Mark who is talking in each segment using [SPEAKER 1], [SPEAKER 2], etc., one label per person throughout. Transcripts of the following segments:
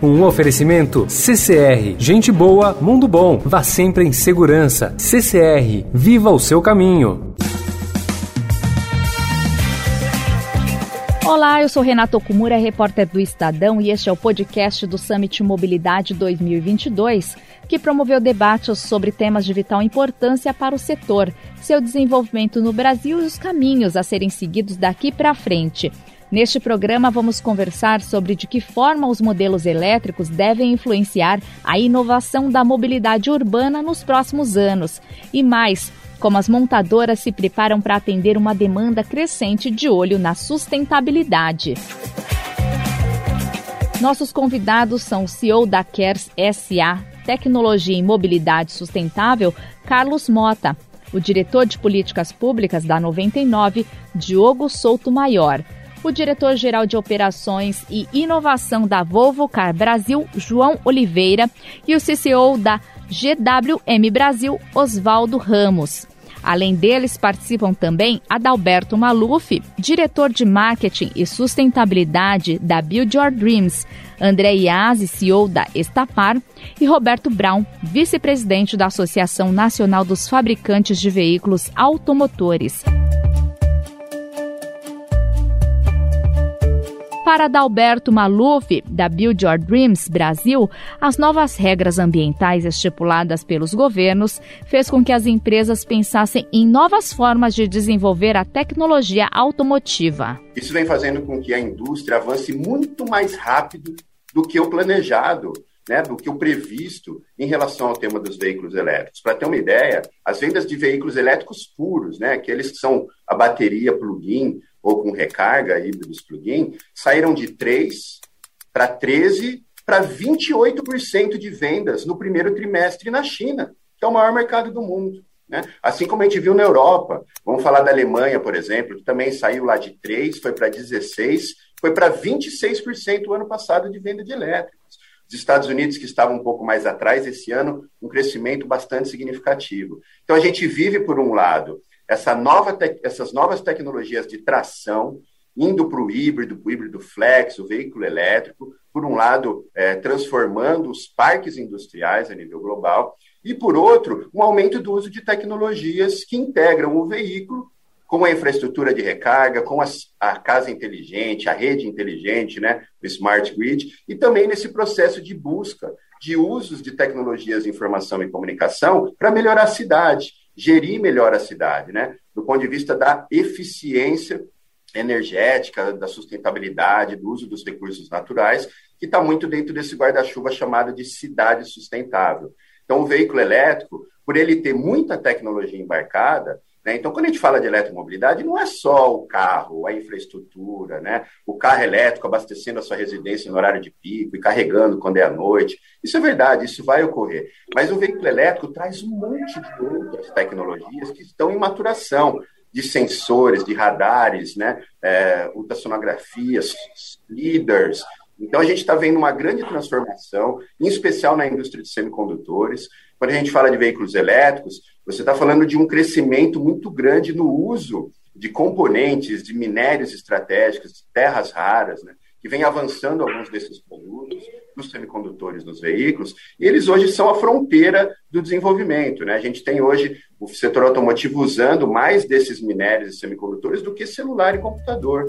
[SPEAKER 1] Um oferecimento CCR, gente boa, mundo bom. Vá sempre em segurança. CCR, viva o seu caminho.
[SPEAKER 2] Olá, eu sou Renato Okumura, repórter do Estadão, e este é o podcast do Summit Mobilidade 2022, que promoveu debates sobre temas de vital importância para o setor, seu desenvolvimento no Brasil e os caminhos a serem seguidos daqui para frente. Neste programa, vamos conversar sobre de que forma os modelos elétricos devem influenciar a inovação da mobilidade urbana nos próximos anos. E mais, como as montadoras se preparam para atender uma demanda crescente de olho na sustentabilidade. Nossos convidados são o CEO da Kers SA, Tecnologia e Mobilidade Sustentável, Carlos Mota, o diretor de Políticas Públicas da 99, Diogo Souto Maior o diretor-geral de Operações e Inovação da Volvo Car Brasil, João Oliveira, e o CCO da GWM Brasil, Oswaldo Ramos. Além deles, participam também Adalberto Maluf, diretor de marketing e sustentabilidade da Build Your Dreams, André Iazzi, CEO da Estapar, e Roberto Brown, vice-presidente da Associação Nacional dos Fabricantes de Veículos Automotores. Para Adalberto Maluf, da Build Your Dreams Brasil, as novas regras ambientais estipuladas pelos governos fez com que as empresas pensassem em novas formas de desenvolver a tecnologia automotiva.
[SPEAKER 3] Isso vem fazendo com que a indústria avance muito mais rápido do que o planejado. Né, do que o previsto em relação ao tema dos veículos elétricos. Para ter uma ideia, as vendas de veículos elétricos puros, né, aqueles que são a bateria plug-in, ou com recarga híbridos plug-in, saíram de 3 para 13 para 28% de vendas no primeiro trimestre na China, que é o maior mercado do mundo. Né? Assim como a gente viu na Europa, vamos falar da Alemanha, por exemplo, que também saiu lá de 3, foi para 16, foi para 26% o ano passado de venda de elétricos. Os Estados Unidos, que estavam um pouco mais atrás, esse ano, um crescimento bastante significativo. Então, a gente vive, por um lado, essa nova essas novas tecnologias de tração, indo para o híbrido, para o híbrido flex, o veículo elétrico, por um lado, é, transformando os parques industriais a nível global, e por outro, um aumento do uso de tecnologias que integram o veículo com a infraestrutura de recarga, com as, a casa inteligente, a rede inteligente, né, o smart grid, e também nesse processo de busca de usos de tecnologias de informação e comunicação para melhorar a cidade gerir melhor a cidade, né? Do ponto de vista da eficiência energética, da sustentabilidade, do uso dos recursos naturais, que está muito dentro desse guarda-chuva chamado de cidade sustentável. Então, o veículo elétrico, por ele ter muita tecnologia embarcada, né? Então, quando a gente fala de eletromobilidade, não é só o carro, a infraestrutura, né? o carro elétrico abastecendo a sua residência no horário de pico e carregando quando é à noite. Isso é verdade, isso vai ocorrer. Mas o veículo elétrico traz um monte de outras tecnologias que estão em maturação de sensores, de radares, né? É, ultrassonografias, leaders. Então, a gente está vendo uma grande transformação, em especial na indústria de semicondutores. Quando a gente fala de veículos elétricos, você está falando de um crescimento muito grande no uso de componentes, de minérios estratégicos, de terras raras, né, que vem avançando alguns desses produtos dos semicondutores nos veículos, e eles hoje são a fronteira do desenvolvimento. Né? A gente tem hoje o setor automotivo usando mais desses minérios e semicondutores do que celular e computador.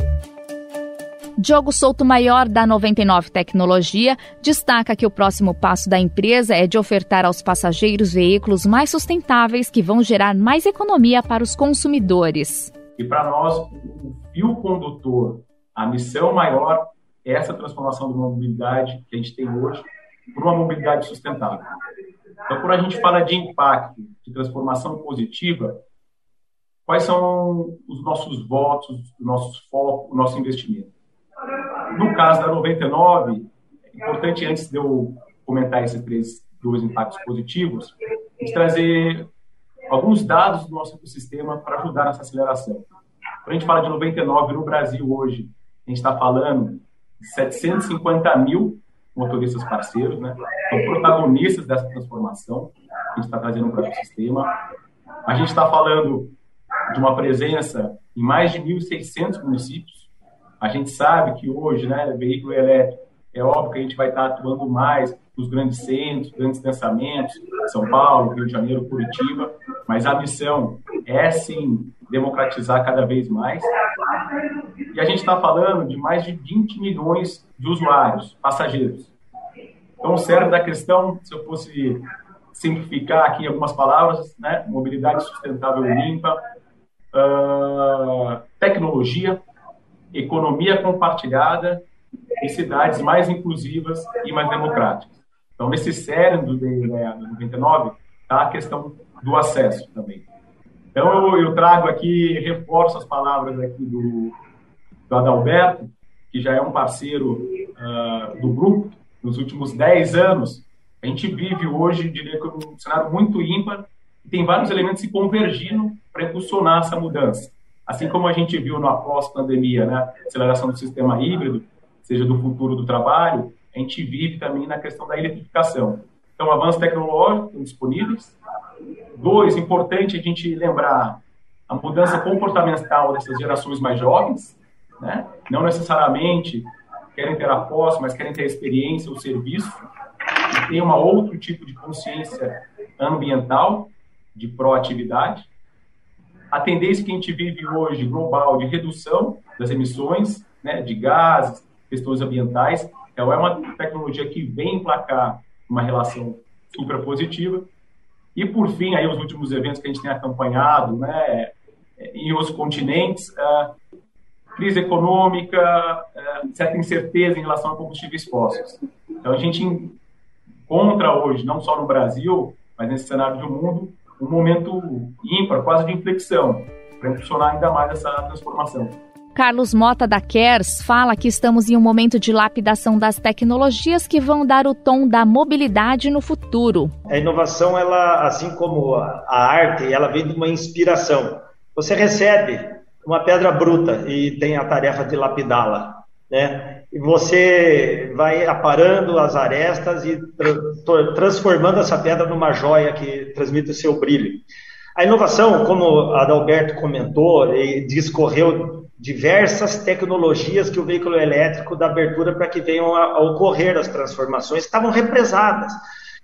[SPEAKER 2] Diogo Souto Maior, da 99 Tecnologia, destaca que o próximo passo da empresa é de ofertar aos passageiros veículos mais sustentáveis que vão gerar mais economia para os consumidores.
[SPEAKER 4] E para nós, o fio condutor, a missão maior é essa transformação de uma mobilidade que a gente tem hoje para uma mobilidade sustentável. Então, quando a gente fala de impacto, de transformação positiva, quais são os nossos votos, os nossos focos, o nosso investimento? No caso da 99, é importante, antes de eu comentar esses três, dois impactos positivos, trazer alguns dados do nosso ecossistema para ajudar nessa aceleração. Quando a gente fala de 99 no Brasil hoje, a gente está falando de 750 mil motoristas parceiros, né? São protagonistas dessa transformação que a gente está trazendo para o ecossistema. A gente está falando de uma presença em mais de 1.600 municípios, a gente sabe que hoje, né, veículo elétrico É óbvio que a gente vai estar atuando mais nos grandes centros, grandes pensamentos, São Paulo, Rio de Janeiro, Curitiba, mas a missão é sim democratizar cada vez mais. E a gente está falando de mais de 20 milhões de usuários, passageiros. Então, o cerne da questão, se eu fosse simplificar aqui algumas palavras, né? mobilidade sustentável e limpa, uh, tecnologia, economia compartilhada e cidades mais inclusivas e mais democráticas. Então, nesse cerne do DEA 99 está a questão do acesso também. Então, eu, eu, trago aqui, reforço as palavras aqui do, do Adalberto, que já é um parceiro uh, do grupo nos últimos 10 anos. A gente vive hoje, diria que, um cenário muito ímpar, e tem vários elementos se convergindo para impulsionar essa mudança. Assim como a gente viu no pós-pandemia, né, aceleração do sistema híbrido, seja do futuro do trabalho, a gente vive também na questão da eletrificação. Então, avanços tecnológicos disponíveis. Dois, importante a gente lembrar a mudança comportamental dessas gerações mais jovens, né? não necessariamente querem ter a posse, mas querem ter a experiência, o serviço, e tem um outro tipo de consciência ambiental, de proatividade. A tendência que a gente vive hoje, global, de redução das emissões né, de gases, questões ambientais, então, é uma tecnologia que vem emplacar uma relação super positiva. E, por fim, aí os últimos eventos que a gente tem acompanhado né, em os continentes, uh, crise econômica, uh, certa incerteza em relação a combustíveis fósseis. Então, a gente encontra hoje, não só no Brasil, mas nesse cenário do mundo, um momento ímpar, quase de inflexão, para impulsionar ainda mais essa transformação.
[SPEAKER 2] Carlos Mota da Kers fala que estamos em um momento de lapidação das tecnologias que vão dar o tom da mobilidade no futuro.
[SPEAKER 5] A inovação, ela, assim como a arte, ela vem de uma inspiração. Você recebe uma pedra bruta e tem a tarefa de lapidá-la, né? E você vai aparando as arestas e tra transformando essa pedra numa joia que transmite o seu brilho. A inovação, como a Adalberto comentou e discorreu diversas tecnologias que o veículo elétrico dá abertura para que venham a, a, ocorrer as transformações, estavam represadas.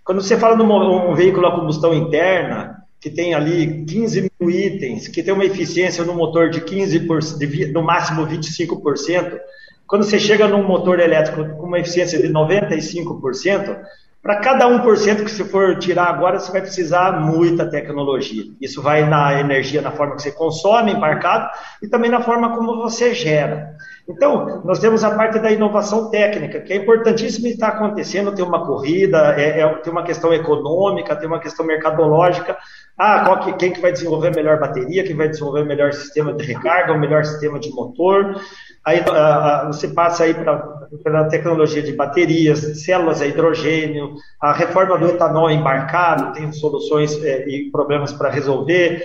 [SPEAKER 5] Quando você fala num um veículo a combustão interna, que tem ali 15 mil itens, que tem uma eficiência no motor de 15%, de, no máximo 25%, quando você chega num motor elétrico com uma eficiência de 95%, para cada 1% que você for tirar agora, você vai precisar muita tecnologia. Isso vai na energia, na forma que você consome embarcado e também na forma como você gera. Então, nós temos a parte da inovação técnica, que é importantíssima e está acontecendo. Tem uma corrida, é, é, tem uma questão econômica, tem uma questão mercadológica. Ah, que, quem que vai desenvolver melhor bateria, quem vai desenvolver melhor sistema de recarga, o melhor sistema de motor. Aí uh, você passa aí para a tecnologia de baterias, células a hidrogênio, a reforma do etanol embarcado, tem soluções é, e problemas para resolver.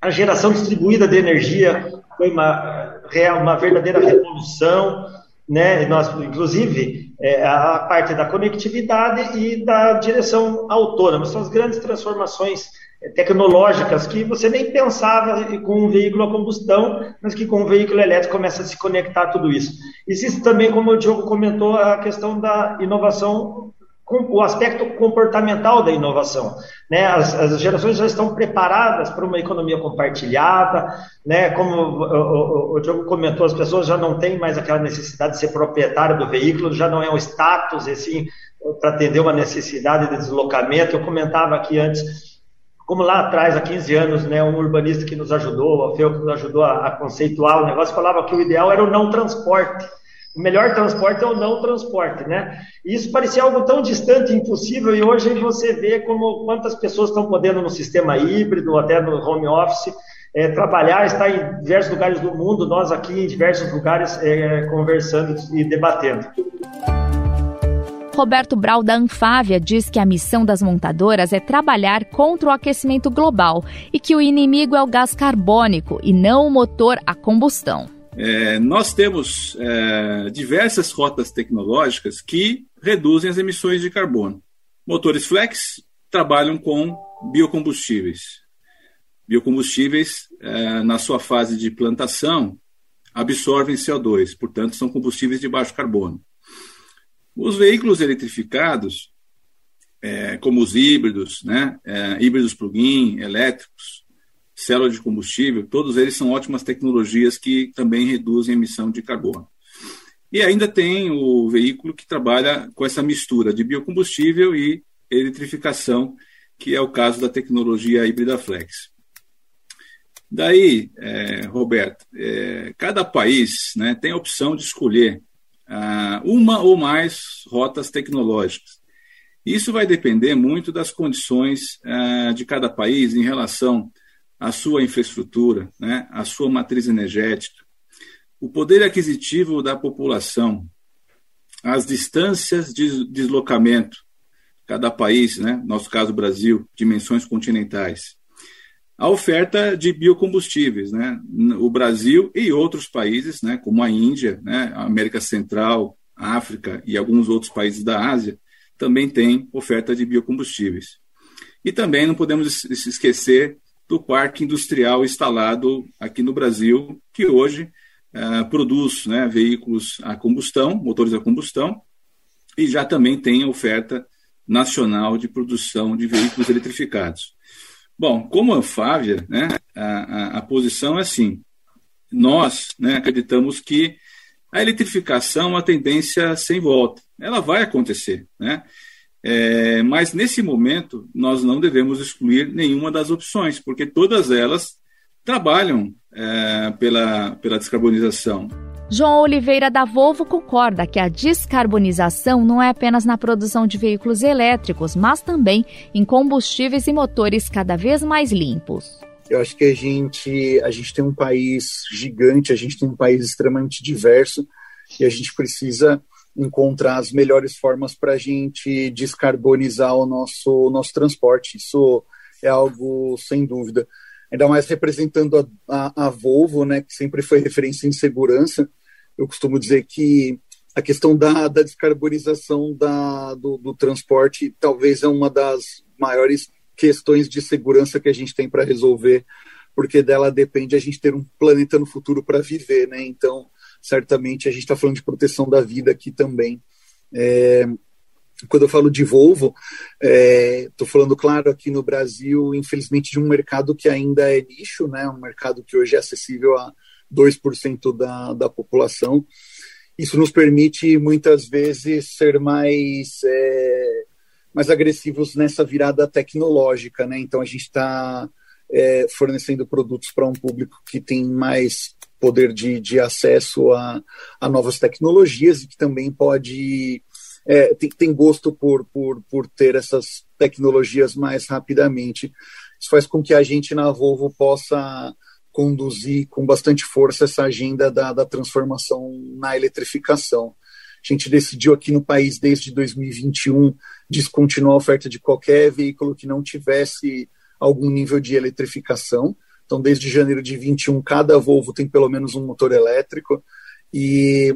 [SPEAKER 5] A geração distribuída de energia foi uma, uma verdadeira revolução, né? Nós, inclusive, é, a parte da conectividade e da direção autônoma, são as grandes transformações tecnológicas que você nem pensava com um veículo a combustão, mas que com um veículo elétrico começa a se conectar a tudo isso. Existe também, como o Diogo comentou, a questão da inovação, o aspecto comportamental da inovação. Né? As, as gerações já estão preparadas para uma economia compartilhada, né? como o, o, o, Diogo comentou, as pessoas já não têm mais aquela necessidade de ser proprietário do veículo, já não é um status assim, para atender uma necessidade de deslocamento. Eu comentava aqui antes como lá atrás, há 15 anos, né, um urbanista que nos ajudou, o Alfeu, que nos ajudou a, a, conceituar o negócio, falava que o ideal era o não transporte. O melhor transporte é o não transporte, né? E isso parecia algo tão distante impossível, e hoje você vê como quantas pessoas estão podendo no sistema híbrido, até no home office, é, trabalhar, estar em diversos lugares do mundo, nós aqui em diversos lugares é, conversando e debatendo.
[SPEAKER 2] Roberto Brau, da Anfávia, diz que a missão das montadoras é trabalhar contra o aquecimento global e que o inimigo é o gás carbônico e não o motor a combustão.
[SPEAKER 6] É, nós temos é, diversas rotas tecnológicas que reduzem as emissões de carbono. Motores flex trabalham com biocombustíveis. Biocombustíveis, é, na sua fase de plantação, absorvem CO2, portanto, são combustíveis de baixo carbono. Os veículos eletrificados, é, como os híbridos, né, é, híbridos plug-in, elétricos, célula de combustível, todos eles são ótimas tecnologias que também reduzem a emissão de carbono. E ainda tem o veículo que trabalha com essa mistura de biocombustível e eletrificação, que é o caso da tecnologia híbrida flex. Daí, é, Roberto, é, cada país né, tem a opção de escolher uma ou mais rotas tecnológicas. Isso vai depender muito das condições ah, de cada país em relação à sua infraestrutura, né, à sua matriz energética, o poder aquisitivo da população, as distâncias de deslocamento, cada país, né, nosso caso Brasil, dimensões continentais, a oferta de biocombustíveis, né, o Brasil e outros países, né, como a Índia, né, a América Central, África e alguns outros países da Ásia, também têm oferta de biocombustíveis. E também não podemos esquecer do parque industrial instalado aqui no Brasil, que hoje uh, produz né, veículos a combustão, motores a combustão, e já também tem oferta nacional de produção de veículos eletrificados. Bom, como a Fávia, né, a, a, a posição é assim: nós né, acreditamos que a eletrificação é uma tendência sem volta. Ela vai acontecer, né? É, mas nesse momento nós não devemos excluir nenhuma das opções, porque todas elas trabalham é, pela, pela descarbonização.
[SPEAKER 2] João Oliveira da Volvo concorda que a descarbonização não é apenas na produção de veículos elétricos, mas também em combustíveis e motores cada vez mais limpos.
[SPEAKER 7] Eu acho que a gente, a gente tem um país gigante, a gente tem um país extremamente diverso e a gente precisa encontrar as melhores formas para a gente descarbonizar o nosso, o nosso transporte. Isso é algo sem dúvida ainda mais representando a, a, a, Volvo, né, que sempre foi referência em segurança. Eu costumo dizer que a questão da, da descarbonização da, do, do, transporte talvez é uma das maiores questões de segurança que a gente tem para resolver, porque dela depende a gente ter um planeta no futuro para viver, né? Então, certamente a gente está falando de proteção da vida aqui também. É, quando eu falo de Volvo, estou é, falando, claro, aqui no Brasil, infelizmente, de um mercado que ainda é nicho, né, um mercado que hoje é acessível a 2% da, da população. Isso nos permite, muitas vezes, ser mais, é, mais agressivos nessa virada tecnológica. Né? Então, a gente está é, fornecendo produtos para um público que tem mais poder de, de acesso a, a novas tecnologias e que também pode é, tem, tem gosto por, por, por ter essas tecnologias mais rapidamente. Isso faz com que a gente na Volvo possa conduzir com bastante força essa agenda da, da transformação na eletrificação. A gente decidiu aqui no país, desde 2021, descontinuar a oferta de qualquer veículo que não tivesse algum nível de eletrificação. Então, desde janeiro de 21, cada Volvo tem pelo menos um motor elétrico. E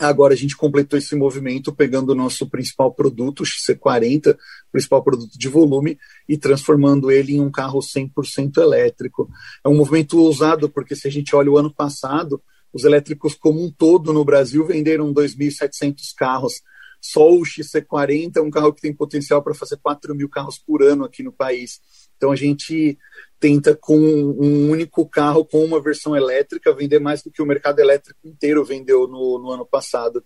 [SPEAKER 7] Agora a gente completou esse movimento pegando o nosso principal produto, o XC40, principal produto de volume, e transformando ele em um carro 100% elétrico. É um movimento ousado, porque se a gente olha o ano passado, os elétricos como um todo no Brasil venderam 2.700 carros. Só o XC40 é um carro que tem potencial para fazer 4 mil carros por ano aqui no país. Então a gente tenta com um único carro com uma versão elétrica vender mais do que o mercado elétrico inteiro vendeu no, no ano passado.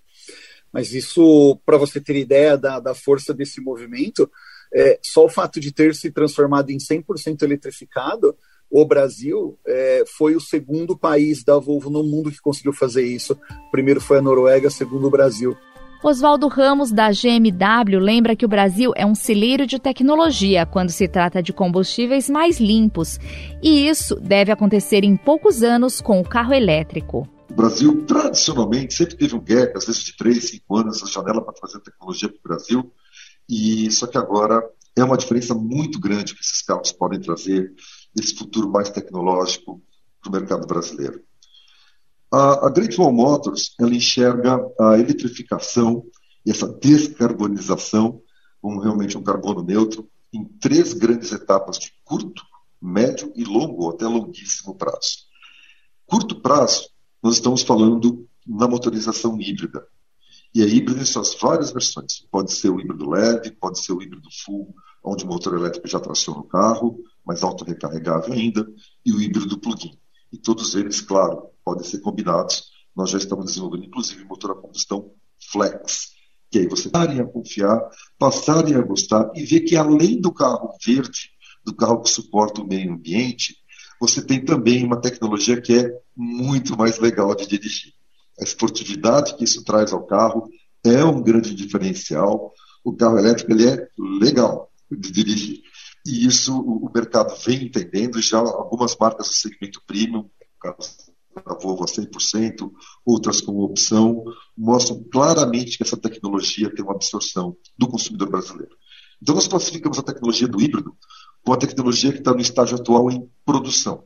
[SPEAKER 7] Mas isso, para você ter ideia da, da força desse movimento, é, só o fato de ter se transformado em 100% eletrificado, o Brasil é, foi o segundo país da Volvo no mundo que conseguiu fazer isso. primeiro foi a Noruega, segundo o Brasil.
[SPEAKER 2] Oswaldo Ramos, da GMW, lembra que o Brasil é um celeiro de tecnologia quando se trata de combustíveis mais limpos. E isso deve acontecer em poucos anos com o carro elétrico.
[SPEAKER 8] O Brasil, tradicionalmente, sempre teve um gap, às vezes de 3, 5 anos, essa janela para trazer tecnologia para o Brasil. E só que agora é uma diferença muito grande que esses carros podem trazer, esse futuro mais tecnológico para o mercado brasileiro. A, a Great Wall Motors ela enxerga a eletrificação e essa descarbonização como realmente um carbono neutro em três grandes etapas de curto, médio e longo, até longuíssimo prazo. Curto prazo, nós estamos falando na motorização híbrida. E aí, híbrido em suas várias versões. Pode ser o híbrido leve, pode ser o híbrido full, onde o motor elétrico já traciona o carro, mas auto-recarregável ainda, e o híbrido plug-in. E todos eles, claro, podem ser combinados. Nós já estamos desenvolvendo, inclusive, motor a combustão flex, que aí você passarem a confiar, passarem a gostar e ver que além do carro verde, do carro que suporta o meio ambiente, você tem também uma tecnologia que é muito mais legal de dirigir. A esportividade que isso traz ao carro é um grande diferencial. O carro elétrico ele é legal de dirigir. E isso o mercado vem entendendo. Já algumas marcas do segmento premium, a Volvo a 100%, outras com opção, mostram claramente que essa tecnologia tem uma absorção do consumidor brasileiro. Então, nós classificamos a tecnologia do híbrido como a tecnologia que está no estágio atual em produção.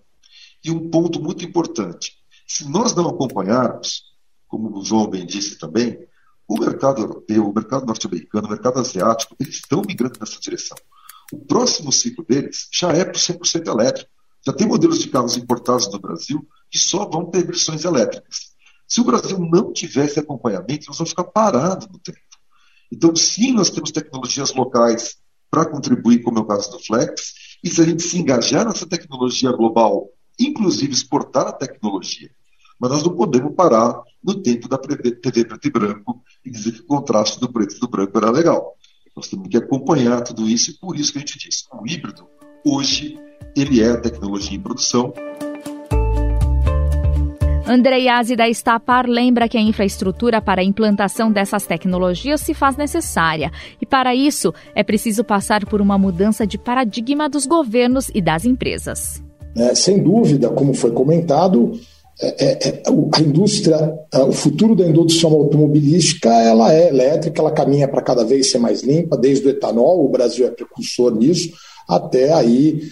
[SPEAKER 8] E um ponto muito importante: se nós não acompanharmos, como o João bem disse também, o mercado europeu, o mercado norte-americano, o mercado asiático, eles estão migrando nessa direção. O próximo ciclo deles já é para 100% elétrico. Já tem modelos de carros importados no Brasil que só vão ter versões elétricas. Se o Brasil não tivesse acompanhamento, nós vamos ficar parados no tempo. Então, sim, nós temos tecnologias locais para contribuir, como é o caso do Flex, e se a gente se engajar nessa tecnologia global, inclusive exportar a tecnologia, mas nós não podemos parar no tempo da TV preto e branco e dizer que o contraste do preto e do branco era legal. Nós temos que acompanhar tudo isso e por isso que a gente diz que o híbrido, hoje, ele é tecnologia em produção,
[SPEAKER 2] Andreiase da Estapar lembra que a infraestrutura para a implantação dessas tecnologias se faz necessária e, para isso, é preciso passar por uma mudança de paradigma dos governos e das empresas.
[SPEAKER 9] É, sem dúvida, como foi comentado, é, é, é a indústria, é, o futuro da indústria automobilística, ela é elétrica, ela caminha para cada vez ser mais limpa, desde o etanol, o Brasil é precursor nisso, até aí,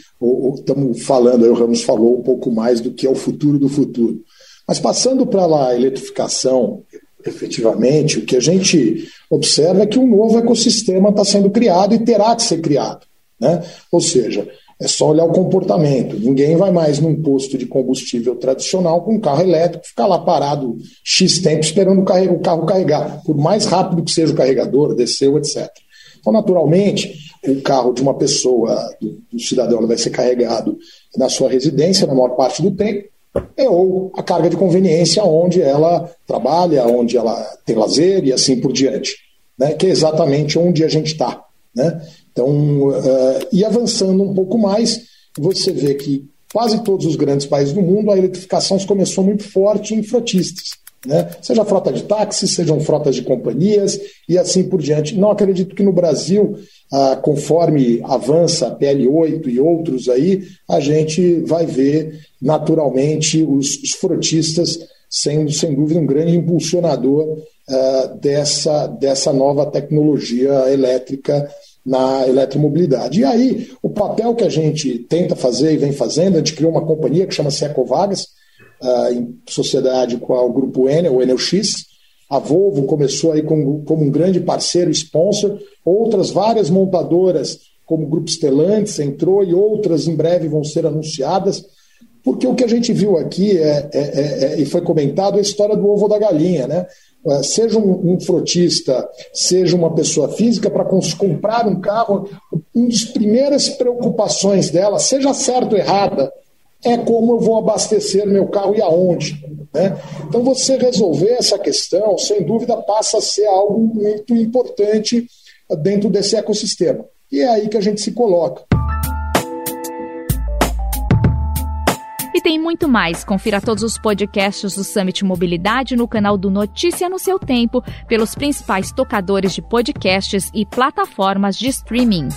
[SPEAKER 9] estamos falando, aí o Ramos falou um pouco mais do que é o futuro do futuro. Mas passando para a eletrificação, efetivamente, o que a gente observa é que um novo ecossistema está sendo criado e terá que ser criado. Né? Ou seja, é só olhar o comportamento. Ninguém vai mais num posto de combustível tradicional com carro elétrico, ficar lá parado X tempo esperando o carro carregar, por mais rápido que seja o carregador, desceu, etc. Então, naturalmente, o carro de uma pessoa, do, do cidadão, vai ser carregado na sua residência na maior parte do tempo, é ou a carga de conveniência onde ela trabalha, onde ela tem lazer e assim por diante, né? que é exatamente onde a gente está. Né? Então, uh, e avançando um pouco mais, você vê que quase todos os grandes países do mundo a eletrificação começou muito forte em frotistas. Né? Seja frota de táxis, sejam frotas de companhias e assim por diante. Não acredito que no Brasil ah, conforme avança a PL8 e outros aí, a gente vai ver naturalmente os, os frotistas sendo, sem dúvida, um grande impulsionador ah, dessa, dessa nova tecnologia elétrica na eletromobilidade. E aí, o papel que a gente tenta fazer e vem fazendo, a gente criou uma companhia que chama-se Ecovagas, ah, em sociedade com o Grupo Enel, o Enel X, a Volvo começou aí como, como um grande parceiro, sponsor, outras várias montadoras, como o Grupo Stellantis, entrou e outras em breve vão ser anunciadas, porque o que a gente viu aqui é, é, é, é e foi comentado é a história do ovo da galinha, né? É, seja um, um frotista, seja uma pessoa física, para comprar um carro, uma das primeiras preocupações dela, seja certo ou errada, é como eu vou abastecer meu carro e aonde. Né? Então, você resolver essa questão, sem dúvida, passa a ser algo muito importante dentro desse ecossistema. E é aí que a gente se coloca.
[SPEAKER 2] E tem muito mais. Confira todos os podcasts do Summit Mobilidade no canal do Notícia no seu tempo, pelos principais tocadores de podcasts e plataformas de streaming.